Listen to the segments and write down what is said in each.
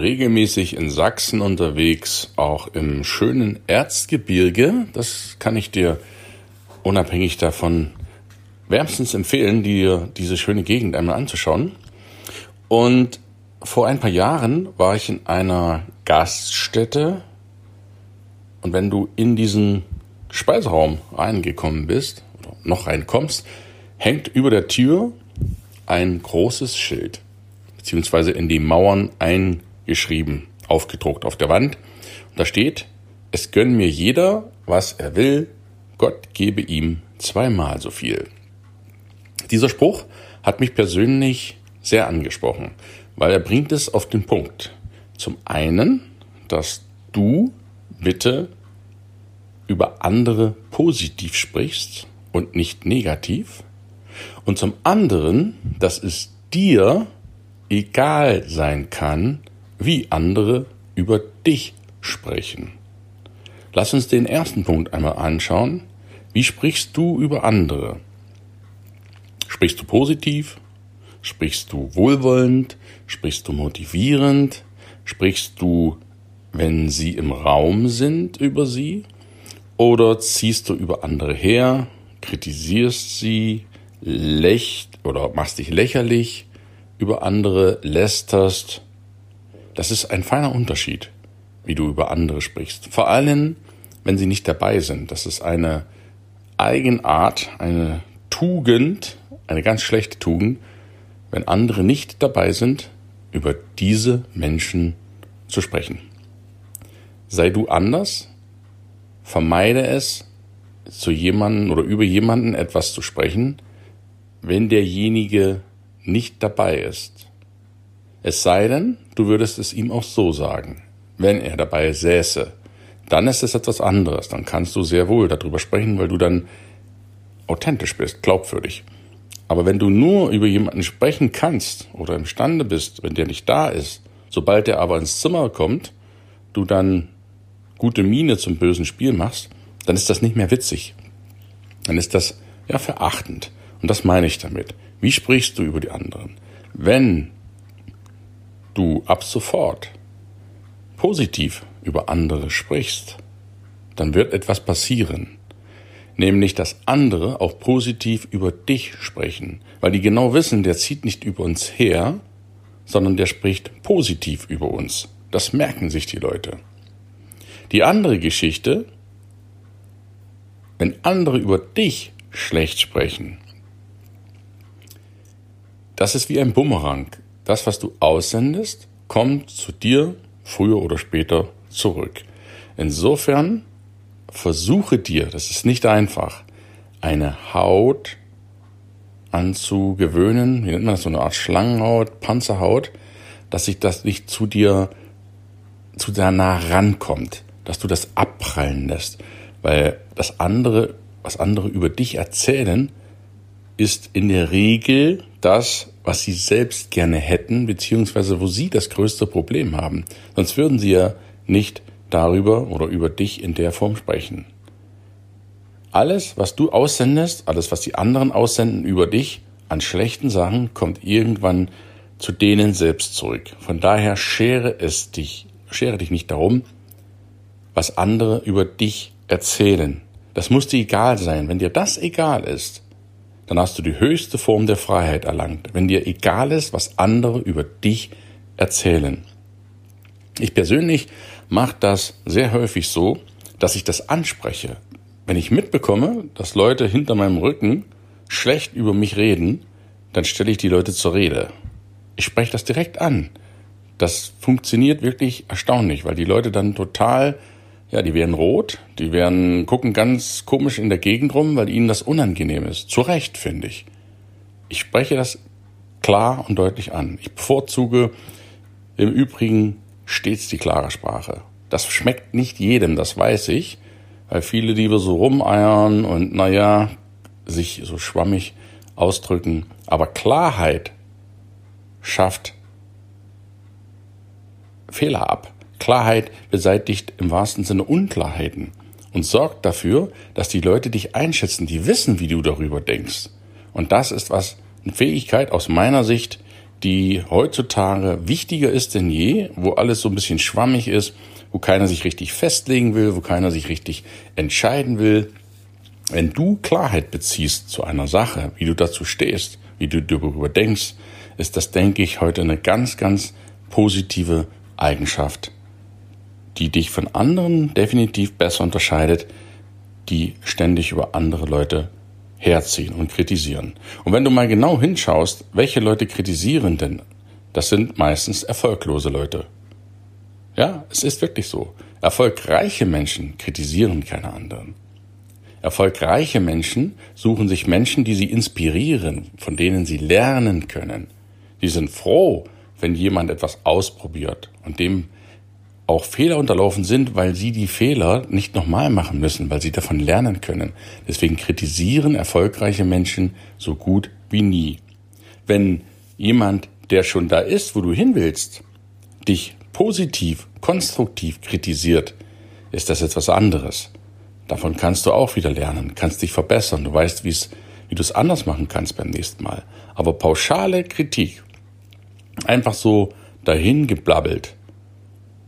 regelmäßig in Sachsen unterwegs, auch im schönen Erzgebirge. Das kann ich dir unabhängig davon wärmstens empfehlen, dir diese schöne Gegend einmal anzuschauen. Und vor ein paar Jahren war ich in einer Gaststätte und wenn du in diesen Speiseraum reingekommen bist oder noch reinkommst, hängt über der Tür ein großes Schild, beziehungsweise in die Mauern ein geschrieben, aufgedruckt auf der Wand. Und da steht, es gönn mir jeder, was er will, Gott gebe ihm zweimal so viel. Dieser Spruch hat mich persönlich sehr angesprochen, weil er bringt es auf den Punkt. Zum einen, dass du bitte über andere positiv sprichst und nicht negativ. Und zum anderen, dass es dir egal sein kann, wie andere über dich sprechen. Lass uns den ersten Punkt einmal anschauen. Wie sprichst du über andere? Sprichst du positiv? Sprichst du wohlwollend? Sprichst du motivierend? Sprichst du, wenn sie im Raum sind, über sie? Oder ziehst du über andere her, kritisierst sie, lächt oder machst dich lächerlich über andere, lästerst, das ist ein feiner Unterschied, wie du über andere sprichst. Vor allem, wenn sie nicht dabei sind. Das ist eine Eigenart, eine Tugend, eine ganz schlechte Tugend, wenn andere nicht dabei sind, über diese Menschen zu sprechen. Sei du anders, vermeide es, zu jemanden oder über jemanden etwas zu sprechen, wenn derjenige nicht dabei ist. Es sei denn, du würdest es ihm auch so sagen, wenn er dabei säße. Dann ist es etwas anderes. Dann kannst du sehr wohl darüber sprechen, weil du dann authentisch bist, glaubwürdig. Aber wenn du nur über jemanden sprechen kannst oder imstande bist, wenn der nicht da ist, sobald der aber ins Zimmer kommt, du dann gute Miene zum bösen Spiel machst, dann ist das nicht mehr witzig. Dann ist das ja verachtend. Und das meine ich damit. Wie sprichst du über die anderen? Wenn du ab sofort positiv über andere sprichst, dann wird etwas passieren. Nämlich, dass andere auch positiv über dich sprechen, weil die genau wissen, der zieht nicht über uns her, sondern der spricht positiv über uns. Das merken sich die Leute. Die andere Geschichte, wenn andere über dich schlecht sprechen, das ist wie ein Bumerang das, was du aussendest, kommt zu dir früher oder später zurück. Insofern versuche dir, das ist nicht einfach, eine Haut anzugewöhnen, wie nennt man das, so eine Art Schlangenhaut, Panzerhaut, dass sich das nicht zu dir zu sehr nah rankommt, dass du das abprallen lässt, weil das andere, was andere über dich erzählen, ist in der Regel das, was sie selbst gerne hätten, beziehungsweise wo sie das größte Problem haben. Sonst würden sie ja nicht darüber oder über dich in der Form sprechen. Alles, was du aussendest, alles, was die anderen aussenden über dich an schlechten Sachen, kommt irgendwann zu denen selbst zurück. Von daher schere es dich, schere dich nicht darum, was andere über dich erzählen. Das muss dir egal sein. Wenn dir das egal ist, dann hast du die höchste Form der Freiheit erlangt, wenn dir egal ist, was andere über dich erzählen. Ich persönlich mache das sehr häufig so, dass ich das anspreche. Wenn ich mitbekomme, dass Leute hinter meinem Rücken schlecht über mich reden, dann stelle ich die Leute zur Rede. Ich spreche das direkt an. Das funktioniert wirklich erstaunlich, weil die Leute dann total ja, die werden rot, die werden gucken ganz komisch in der Gegend rum, weil ihnen das unangenehm ist. Zu Recht, finde ich. Ich spreche das klar und deutlich an. Ich bevorzuge im Übrigen stets die klare Sprache. Das schmeckt nicht jedem, das weiß ich, weil viele lieber so rumeiern und naja, sich so schwammig ausdrücken. Aber Klarheit schafft Fehler ab. Klarheit beseitigt im wahrsten Sinne Unklarheiten und sorgt dafür, dass die Leute dich einschätzen, die wissen, wie du darüber denkst. Und das ist was, eine Fähigkeit aus meiner Sicht, die heutzutage wichtiger ist denn je, wo alles so ein bisschen schwammig ist, wo keiner sich richtig festlegen will, wo keiner sich richtig entscheiden will. Wenn du Klarheit beziehst zu einer Sache, wie du dazu stehst, wie du darüber denkst, ist das, denke ich, heute eine ganz, ganz positive Eigenschaft, die dich von anderen definitiv besser unterscheidet, die ständig über andere Leute herziehen und kritisieren. Und wenn du mal genau hinschaust, welche Leute kritisieren denn, das sind meistens erfolglose Leute. Ja, es ist wirklich so. Erfolgreiche Menschen kritisieren keine anderen. Erfolgreiche Menschen suchen sich Menschen, die sie inspirieren, von denen sie lernen können. Die sind froh, wenn jemand etwas ausprobiert und dem auch Fehler unterlaufen sind, weil sie die Fehler nicht nochmal machen müssen, weil sie davon lernen können. Deswegen kritisieren erfolgreiche Menschen so gut wie nie. Wenn jemand, der schon da ist, wo du hin willst, dich positiv, konstruktiv kritisiert, ist das etwas anderes. Davon kannst du auch wieder lernen, kannst dich verbessern, du weißt, wie du es anders machen kannst beim nächsten Mal. Aber pauschale Kritik, einfach so dahin geblabbelt,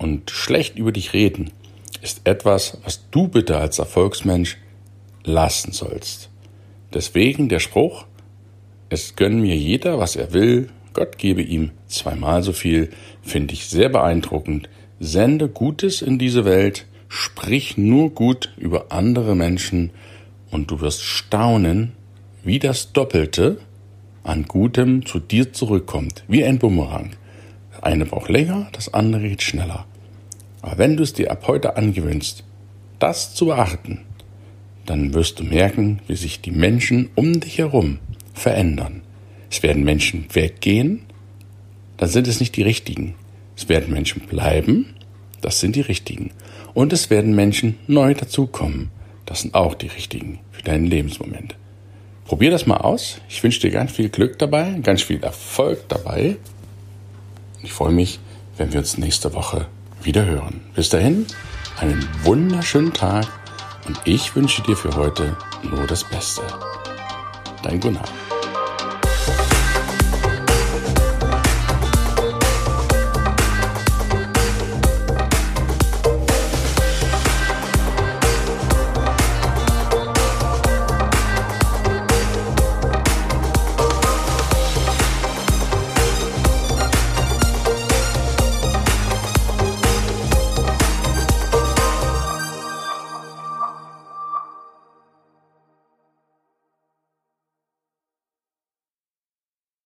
und schlecht über dich reden, ist etwas, was du bitte als Erfolgsmensch lassen sollst. Deswegen der Spruch, es gönn mir jeder, was er will, Gott gebe ihm zweimal so viel, finde ich sehr beeindruckend. Sende Gutes in diese Welt, sprich nur gut über andere Menschen und du wirst staunen, wie das Doppelte an Gutem zu dir zurückkommt, wie ein Bumerang. Das eine braucht länger, das andere geht schneller. Aber wenn du es dir ab heute angewöhnst, das zu beachten, dann wirst du merken, wie sich die Menschen um dich herum verändern. Es werden Menschen weggehen, dann sind es nicht die richtigen. Es werden Menschen bleiben, das sind die richtigen. Und es werden Menschen neu dazukommen, das sind auch die richtigen für deinen Lebensmoment. Probier das mal aus. Ich wünsche dir ganz viel Glück dabei, ganz viel Erfolg dabei. Ich freue mich, wenn wir uns nächste Woche wieder hören. Bis dahin, einen wunderschönen Tag und ich wünsche dir für heute nur das Beste. Dein Gunnar.